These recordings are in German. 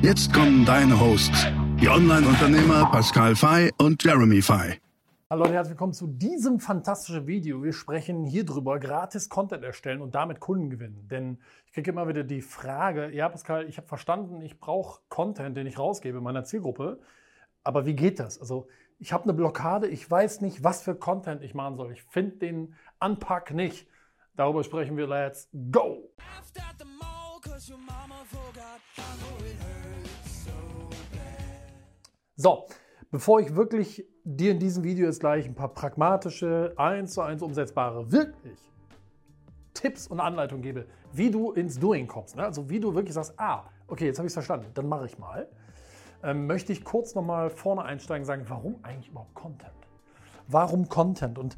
Jetzt kommen deine Hosts, die Online-Unternehmer Pascal Fay und Jeremy Fay. Hallo und herzlich willkommen zu diesem fantastischen Video. Wir sprechen hier drüber, gratis Content erstellen und damit Kunden gewinnen. Denn ich kriege immer wieder die Frage, ja Pascal, ich habe verstanden, ich brauche Content, den ich rausgebe in meiner Zielgruppe. Aber wie geht das? Also ich habe eine Blockade, ich weiß nicht, was für Content ich machen soll. Ich finde den Anpack nicht. Darüber sprechen wir. Let's go! So, bevor ich wirklich dir in diesem Video jetzt gleich ein paar pragmatische, eins zu eins umsetzbare, wirklich Tipps und Anleitungen gebe, wie du ins Doing kommst. Ne? Also wie du wirklich sagst, ah, okay, jetzt habe ich es verstanden, dann mache ich mal. Ähm, möchte ich kurz nochmal vorne einsteigen und sagen, warum eigentlich überhaupt Content? Warum Content? Und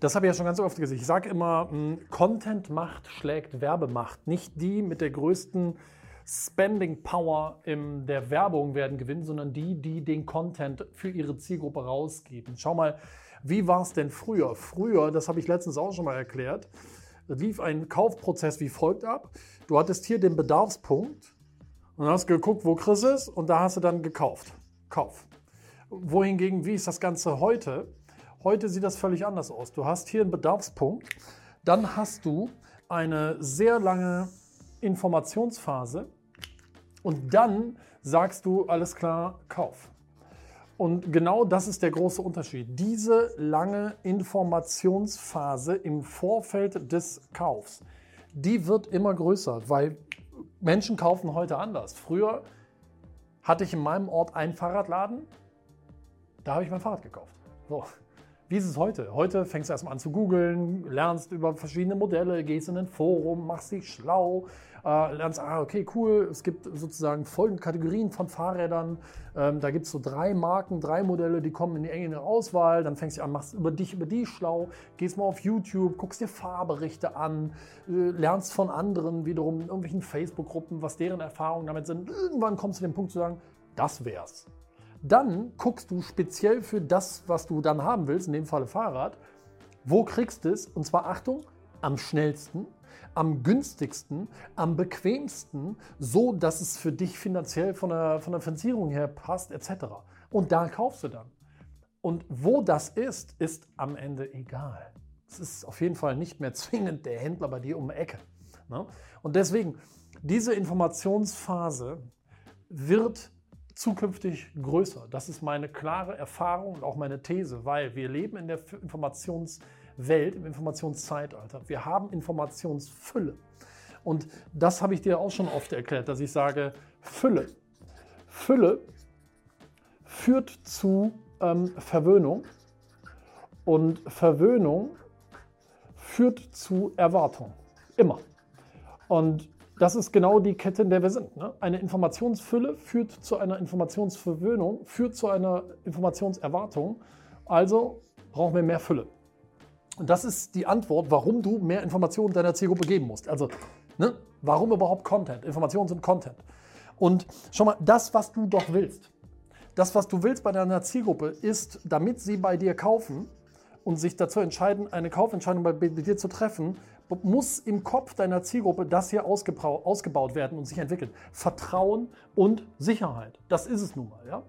das habe ich ja schon ganz oft gesagt. Ich sage immer, hm, Content macht schlägt Werbemacht. Nicht die mit der größten Spending Power in der Werbung werden gewinnen, sondern die, die den Content für ihre Zielgruppe rausgeben. Schau mal, wie war es denn früher? Früher, das habe ich letztens auch schon mal erklärt, lief ein Kaufprozess wie folgt ab. Du hattest hier den Bedarfspunkt und hast geguckt, wo Chris ist und da hast du dann gekauft. Kauf. Wohingegen, wie ist das Ganze heute? Heute sieht das völlig anders aus. Du hast hier einen Bedarfspunkt, dann hast du eine sehr lange Informationsphase und dann sagst du, alles klar, kauf. Und genau das ist der große Unterschied. Diese lange Informationsphase im Vorfeld des Kaufs, die wird immer größer, weil Menschen kaufen heute anders. Früher hatte ich in meinem Ort einen Fahrradladen, da habe ich mein Fahrrad gekauft. So. Wie ist es heute? Heute fängst du erstmal an zu googeln, lernst über verschiedene Modelle, gehst in ein Forum, machst dich schlau, äh, lernst, ah, okay, cool, es gibt sozusagen folgende Kategorien von Fahrrädern. Ähm, da gibt es so drei Marken, drei Modelle, die kommen in die enge Auswahl. Dann fängst du an, machst über dich, über die schlau, gehst mal auf YouTube, guckst dir Fahrberichte an, äh, lernst von anderen wiederum in irgendwelchen Facebook-Gruppen, was deren Erfahrungen damit sind. Irgendwann kommst du zu dem Punkt zu sagen, das wär's. Dann guckst du speziell für das, was du dann haben willst, in dem Falle Fahrrad, wo kriegst du es? Und zwar Achtung, am schnellsten, am günstigsten, am bequemsten, so dass es für dich finanziell von der, von der Finanzierung her passt, etc. Und da kaufst du dann. Und wo das ist, ist am Ende egal. Es ist auf jeden Fall nicht mehr zwingend der Händler bei dir um die Ecke. Ne? Und deswegen, diese Informationsphase wird zukünftig größer. Das ist meine klare Erfahrung und auch meine These, weil wir leben in der Informationswelt, im Informationszeitalter. Wir haben Informationsfülle. Und das habe ich dir auch schon oft erklärt, dass ich sage, Fülle. Fülle führt zu ähm, Verwöhnung und Verwöhnung führt zu Erwartung. Immer. Und das ist genau die Kette, in der wir sind. Ne? Eine Informationsfülle führt zu einer Informationsverwöhnung, führt zu einer Informationserwartung. Also brauchen wir mehr Fülle. Und das ist die Antwort, warum du mehr Informationen deiner Zielgruppe geben musst. Also, ne? warum überhaupt Content? Informationen sind Content. Und schau mal, das, was du doch willst, das, was du willst bei deiner Zielgruppe, ist, damit sie bei dir kaufen und sich dazu entscheiden, eine Kaufentscheidung bei dir zu treffen, muss im Kopf deiner Zielgruppe das hier ausgebaut werden und sich entwickeln. Vertrauen und Sicherheit. Das ist es nun mal. Ja?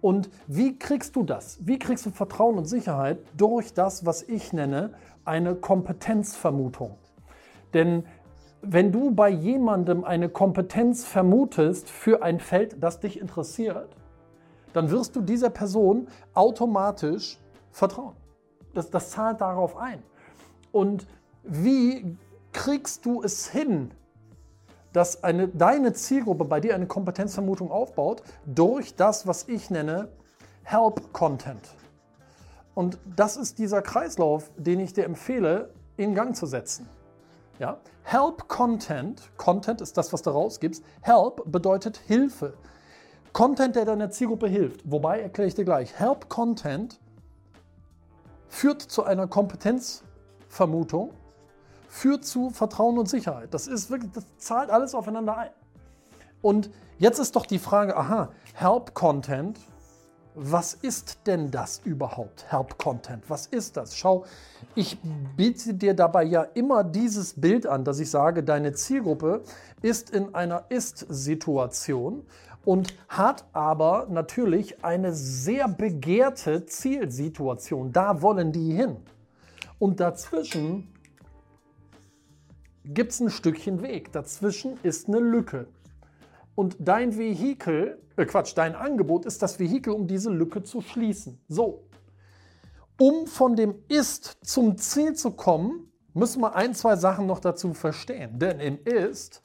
Und wie kriegst du das? Wie kriegst du Vertrauen und Sicherheit? Durch das, was ich nenne, eine Kompetenzvermutung. Denn wenn du bei jemandem eine Kompetenz vermutest für ein Feld, das dich interessiert, dann wirst du dieser Person automatisch vertrauen. Das, das zahlt darauf ein. Und wie kriegst du es hin, dass eine, deine Zielgruppe bei dir eine Kompetenzvermutung aufbaut durch das, was ich nenne Help Content. Und das ist dieser Kreislauf, den ich dir empfehle, in Gang zu setzen. Ja? Help Content, Content ist das, was du rausgibst. Help bedeutet Hilfe. Content, der deiner Zielgruppe hilft. Wobei, erkläre ich dir gleich, Help Content führt zu einer Kompetenzvermutung, führt zu Vertrauen und Sicherheit. Das ist wirklich, das zahlt alles aufeinander ein. Und jetzt ist doch die Frage, aha, Help Content, was ist denn das überhaupt, Help Content? Was ist das? Schau, ich biete dir dabei ja immer dieses Bild an, dass ich sage, deine Zielgruppe ist in einer Ist-Situation und hat aber natürlich eine sehr begehrte Zielsituation. Da wollen die hin. Und dazwischen gibt es ein Stückchen Weg. Dazwischen ist eine Lücke. Und dein Vehikel, äh Quatsch, dein Angebot ist das Vehikel, um diese Lücke zu schließen. So. Um von dem Ist zum Ziel zu kommen, müssen wir ein, zwei Sachen noch dazu verstehen. Denn im Ist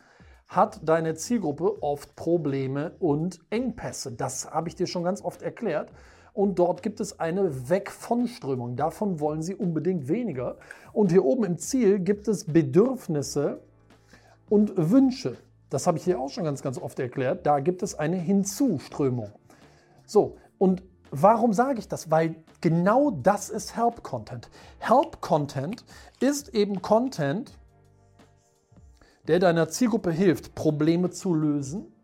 hat deine Zielgruppe oft Probleme und Engpässe. Das habe ich dir schon ganz oft erklärt. Und dort gibt es eine Weg von Strömung. Davon wollen sie unbedingt weniger. Und hier oben im Ziel gibt es Bedürfnisse und Wünsche. Das habe ich dir auch schon ganz, ganz oft erklärt. Da gibt es eine Hinzuströmung. So, und warum sage ich das? Weil genau das ist Help Content. Help Content ist eben Content, der deiner Zielgruppe hilft, Probleme zu lösen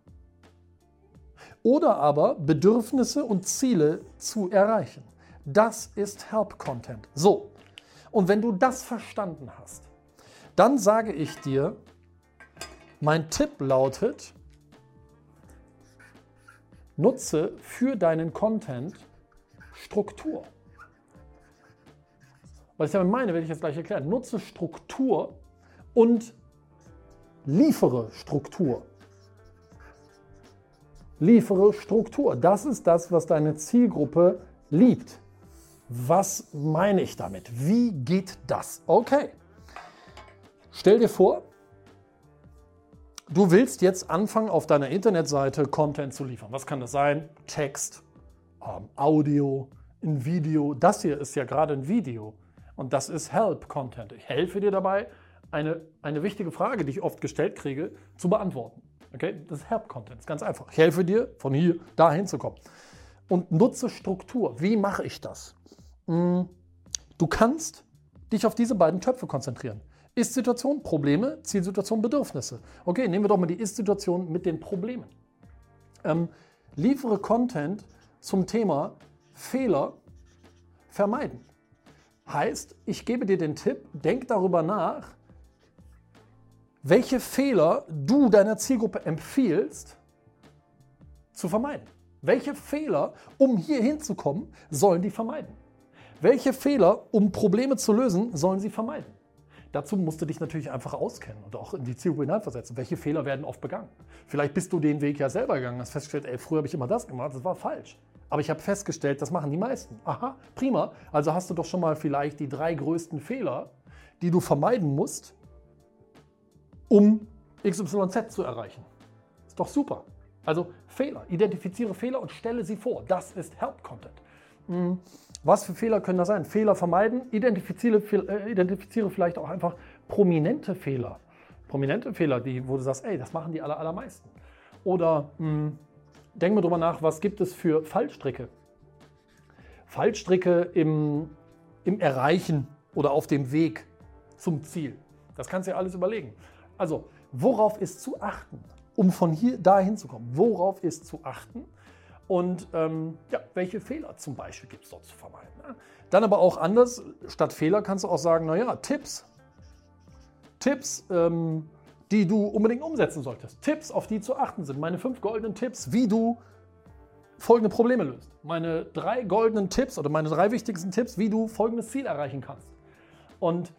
oder aber Bedürfnisse und Ziele zu erreichen. Das ist Help Content. So, und wenn du das verstanden hast, dann sage ich dir, mein Tipp lautet, nutze für deinen Content Struktur. Was ich damit meine, werde ich jetzt gleich erklären. Nutze Struktur und liefere Struktur. Liefere Struktur. Das ist das, was deine Zielgruppe liebt. Was meine ich damit? Wie geht das? Okay. Stell dir vor, du willst jetzt anfangen, auf deiner Internetseite Content zu liefern. Was kann das sein? Text, ähm, Audio, ein Video. Das hier ist ja gerade ein Video. Und das ist Help-Content. Ich helfe dir dabei, eine, eine wichtige Frage, die ich oft gestellt kriege, zu beantworten. Okay? Das ist Help-Content, ist ganz einfach. Ich helfe dir, von hier dahin zu kommen. Und nutze Struktur. Wie mache ich das? Hm, du kannst dich auf diese beiden Töpfe konzentrieren. Ist-Situation, Probleme, Zielsituation, Bedürfnisse. Okay, nehmen wir doch mal die Ist-Situation mit den Problemen. Ähm, liefere Content zum Thema Fehler vermeiden. Heißt, ich gebe dir den Tipp, denk darüber nach, welche Fehler du deiner Zielgruppe empfiehlst zu vermeiden. Welche Fehler, um hier hinzukommen, sollen die vermeiden? Welche Fehler, um Probleme zu lösen, sollen sie vermeiden? Dazu musst du dich natürlich einfach auskennen und auch in die Zielgruppe hineinversetzen. Welche Fehler werden oft begangen? Vielleicht bist du den Weg ja selber gegangen, hast festgestellt, ey, früher habe ich immer das gemacht, das war falsch. Aber ich habe festgestellt, das machen die meisten. Aha, prima. Also hast du doch schon mal vielleicht die drei größten Fehler, die du vermeiden musst, um XYZ zu erreichen. Ist doch super. Also Fehler, identifiziere Fehler und stelle sie vor. Das ist Help Content. Hm, was für Fehler können da sein? Fehler vermeiden, identifiziere, äh, identifiziere vielleicht auch einfach prominente Fehler. Prominente Fehler, die, wo du sagst, ey, das machen die aller, allermeisten. Oder hm, denk mal drüber nach, was gibt es für Fallstricke? Fallstricke im, im Erreichen oder auf dem Weg zum Ziel. Das kannst du ja alles überlegen. Also, worauf ist zu achten, um von hier dahin zu kommen? Worauf ist zu achten? Und ähm, ja, welche Fehler zum Beispiel gibt es dort zu vermeiden? Ne? Dann aber auch anders, statt Fehler kannst du auch sagen, naja, Tipps. Tipps, ähm, die du unbedingt umsetzen solltest. Tipps, auf die zu achten sind. Meine fünf goldenen Tipps, wie du folgende Probleme löst. Meine drei goldenen Tipps oder meine drei wichtigsten Tipps, wie du folgendes Ziel erreichen kannst. Und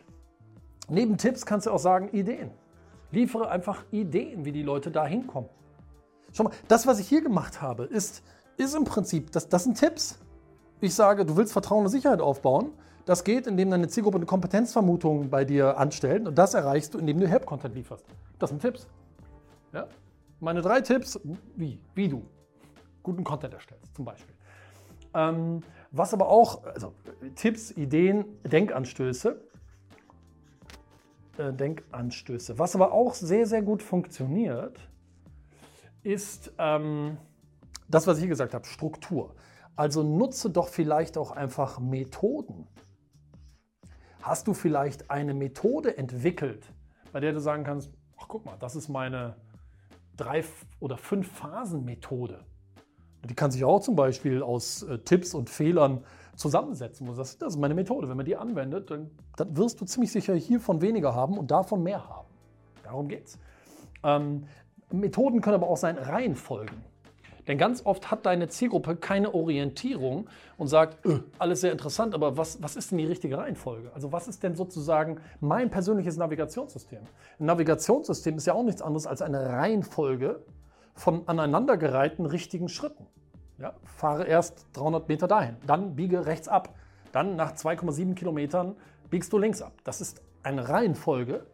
neben Tipps kannst du auch sagen Ideen. Liefere einfach Ideen, wie die Leute da hinkommen. Schau mal, das, was ich hier gemacht habe, ist, ist im Prinzip, das, das sind Tipps. Ich sage, du willst Vertrauen und Sicherheit aufbauen. Das geht, indem deine Zielgruppe eine Kompetenzvermutung bei dir anstellt. Und das erreichst du, indem du Help-Content lieferst. Das sind Tipps. Ja? Meine drei Tipps, wie, wie du guten Content erstellst, zum Beispiel. Ähm, was aber auch, also Tipps, Ideen, Denkanstöße. Äh, Denkanstöße. Was aber auch sehr, sehr gut funktioniert, ist ähm, das, was ich hier gesagt habe, Struktur. Also nutze doch vielleicht auch einfach Methoden. Hast du vielleicht eine Methode entwickelt, bei der du sagen kannst, ach guck mal, das ist meine drei oder fünf Phasen Methode. Die kann sich auch zum Beispiel aus äh, Tipps und Fehlern zusammensetzen. Und das, das ist meine Methode. Wenn man die anwendet, dann, dann, wirst du ziemlich sicher hiervon weniger haben und davon mehr haben. Darum geht's. Ähm, Methoden können aber auch sein Reihenfolgen. Denn ganz oft hat deine Zielgruppe keine Orientierung und sagt, öh, alles sehr interessant, aber was, was ist denn die richtige Reihenfolge? Also was ist denn sozusagen mein persönliches Navigationssystem? Ein Navigationssystem ist ja auch nichts anderes als eine Reihenfolge von aneinandergereihten richtigen Schritten. Ja, fahre erst 300 Meter dahin, dann biege rechts ab, dann nach 2,7 Kilometern biegst du links ab. Das ist eine Reihenfolge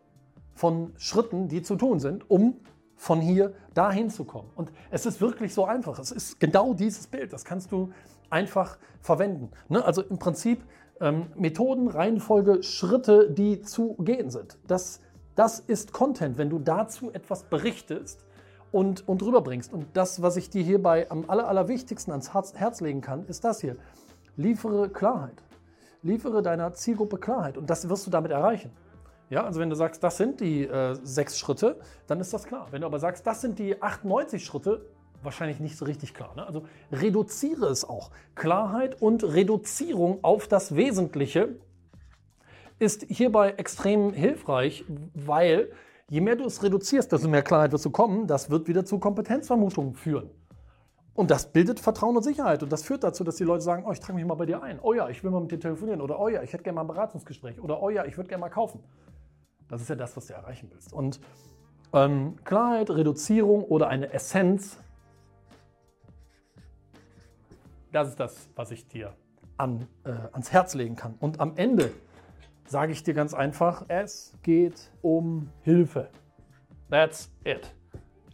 von Schritten, die zu tun sind, um von hier dahin zu kommen. Und es ist wirklich so einfach. Es ist genau dieses Bild. Das kannst du einfach verwenden. Ne? Also im Prinzip ähm, Methoden, Reihenfolge, Schritte, die zu gehen sind. Das, das ist Content, wenn du dazu etwas berichtest und, und rüberbringst. Und das, was ich dir hierbei am aller, allerwichtigsten ans Herz, Herz legen kann, ist das hier. Liefere Klarheit. Liefere deiner Zielgruppe Klarheit. Und das wirst du damit erreichen. Ja, also wenn du sagst, das sind die äh, sechs Schritte, dann ist das klar. Wenn du aber sagst, das sind die 98 Schritte, wahrscheinlich nicht so richtig klar. Ne? Also reduziere es auch. Klarheit und Reduzierung auf das Wesentliche ist hierbei extrem hilfreich, weil je mehr du es reduzierst, desto mehr Klarheit wirst du kommen. Das wird wieder zu Kompetenzvermutungen führen. Und das bildet Vertrauen und Sicherheit. Und das führt dazu, dass die Leute sagen, oh, ich trage mich mal bei dir ein. Oh ja, ich will mal mit dir telefonieren. Oder oh ja, ich hätte gerne mal ein Beratungsgespräch. Oder oh ja, ich würde gerne mal kaufen. Das ist ja das, was du erreichen willst. Und ähm, Klarheit, Reduzierung oder eine Essenz, das ist das, was ich dir an, äh, ans Herz legen kann. Und am Ende sage ich dir ganz einfach, es geht um Hilfe. That's it.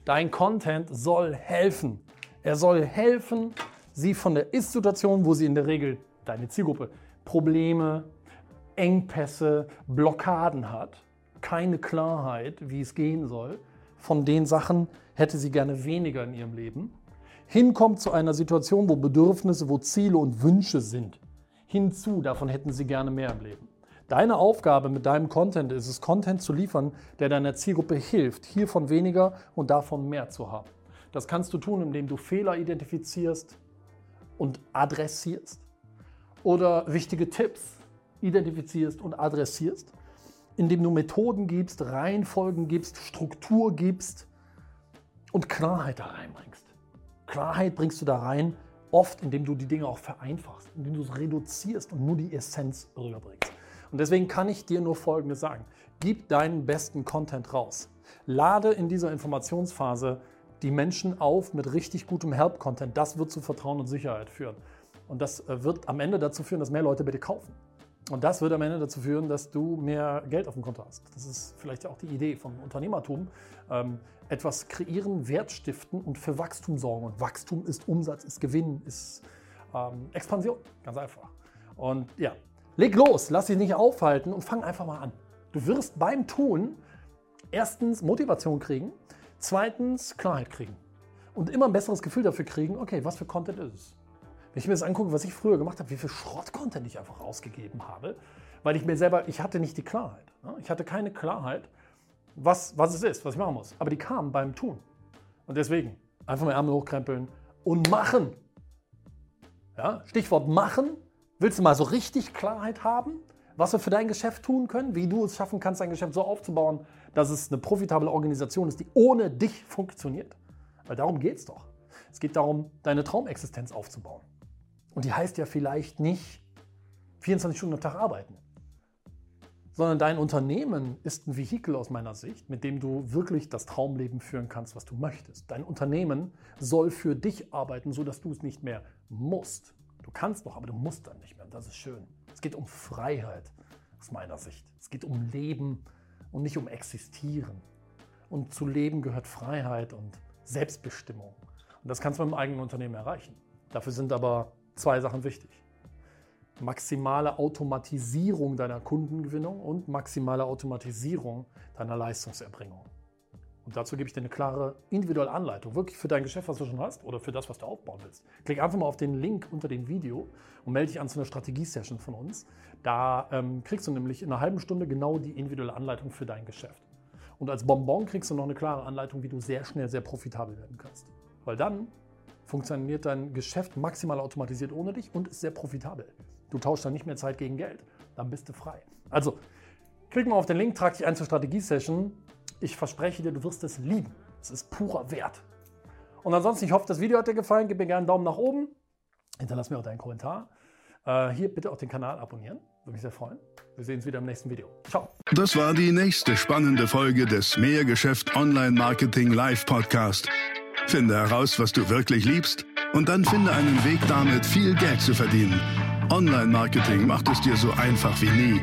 Dein Content soll helfen. Er soll helfen, sie von der Ist-Situation, wo sie in der Regel deine Zielgruppe Probleme, Engpässe, Blockaden hat, keine Klarheit, wie es gehen soll. Von den Sachen hätte sie gerne weniger in ihrem Leben. Hinkommt zu einer Situation, wo Bedürfnisse, wo Ziele und Wünsche sind. Hinzu, davon hätten sie gerne mehr im Leben. Deine Aufgabe mit deinem Content ist es, Content zu liefern, der deiner Zielgruppe hilft, hiervon weniger und davon mehr zu haben. Das kannst du tun, indem du Fehler identifizierst und adressierst oder wichtige Tipps identifizierst und adressierst indem du Methoden gibst, Reihenfolgen gibst, Struktur gibst und Klarheit da reinbringst. Klarheit bringst du da rein, oft indem du die Dinge auch vereinfachst, indem du es reduzierst und nur die Essenz rüberbringst. Und deswegen kann ich dir nur Folgendes sagen. Gib deinen besten Content raus. Lade in dieser Informationsphase die Menschen auf mit richtig gutem Help-Content. Das wird zu Vertrauen und Sicherheit führen. Und das äh, wird am Ende dazu führen, dass mehr Leute bei dir kaufen. Und das wird am Ende dazu führen, dass du mehr Geld auf dem Konto hast. Das ist vielleicht auch die Idee von Unternehmertum. Ähm, etwas kreieren, Wert stiften und für Wachstum sorgen. Und Wachstum ist Umsatz, ist Gewinn, ist ähm, Expansion. Ganz einfach. Und ja, leg los, lass dich nicht aufhalten und fang einfach mal an. Du wirst beim Tun erstens Motivation kriegen, zweitens Klarheit kriegen und immer ein besseres Gefühl dafür kriegen, okay, was für Content ist es? Wenn ich mir das angucke, was ich früher gemacht habe, wie viel Schrott-Content ich einfach rausgegeben habe, weil ich mir selber, ich hatte nicht die Klarheit. Ne? Ich hatte keine Klarheit, was, was es ist, was ich machen muss. Aber die kam beim Tun. Und deswegen einfach mal Ärmel hochkrempeln und machen. Ja, Stichwort machen. Willst du mal so richtig Klarheit haben, was wir für dein Geschäft tun können, wie du es schaffen kannst, dein Geschäft so aufzubauen, dass es eine profitable Organisation ist, die ohne dich funktioniert? Weil darum geht es doch. Es geht darum, deine Traumexistenz aufzubauen. Und die heißt ja vielleicht nicht 24 Stunden am Tag arbeiten, sondern dein Unternehmen ist ein Vehikel aus meiner Sicht, mit dem du wirklich das Traumleben führen kannst, was du möchtest. Dein Unternehmen soll für dich arbeiten, sodass du es nicht mehr musst. Du kannst noch, aber du musst dann nicht mehr. Das ist schön. Es geht um Freiheit aus meiner Sicht. Es geht um Leben und nicht um Existieren. Und zu Leben gehört Freiheit und Selbstbestimmung. Und das kannst du mit dem eigenen Unternehmen erreichen. Dafür sind aber zwei Sachen wichtig. Maximale Automatisierung deiner Kundengewinnung und maximale Automatisierung deiner Leistungserbringung. Und dazu gebe ich dir eine klare individuelle Anleitung, wirklich für dein Geschäft, was du schon hast oder für das, was du aufbauen willst. Klick einfach mal auf den Link unter dem Video und melde dich an zu einer Strategie-Session von uns. Da ähm, kriegst du nämlich in einer halben Stunde genau die individuelle Anleitung für dein Geschäft. Und als Bonbon kriegst du noch eine klare Anleitung, wie du sehr schnell sehr profitabel werden kannst. Weil dann funktioniert dein Geschäft maximal automatisiert ohne dich und ist sehr profitabel. Du tauschst dann nicht mehr Zeit gegen Geld. Dann bist du frei. Also, klick mal auf den Link, trag dich ein zur Strategie-Session. Ich verspreche dir, du wirst es lieben. Es ist purer Wert. Und ansonsten, ich hoffe, das Video hat dir gefallen. Gib mir gerne einen Daumen nach oben. Hinterlass mir auch deinen Kommentar. Äh, hier bitte auch den Kanal abonnieren. Würde mich sehr freuen. Wir sehen uns wieder im nächsten Video. Ciao. Das war die nächste spannende Folge des Mehrgeschäft Online Marketing Live Podcast. Finde heraus, was du wirklich liebst und dann finde einen Weg damit, viel Geld zu verdienen. Online Marketing macht es dir so einfach wie nie.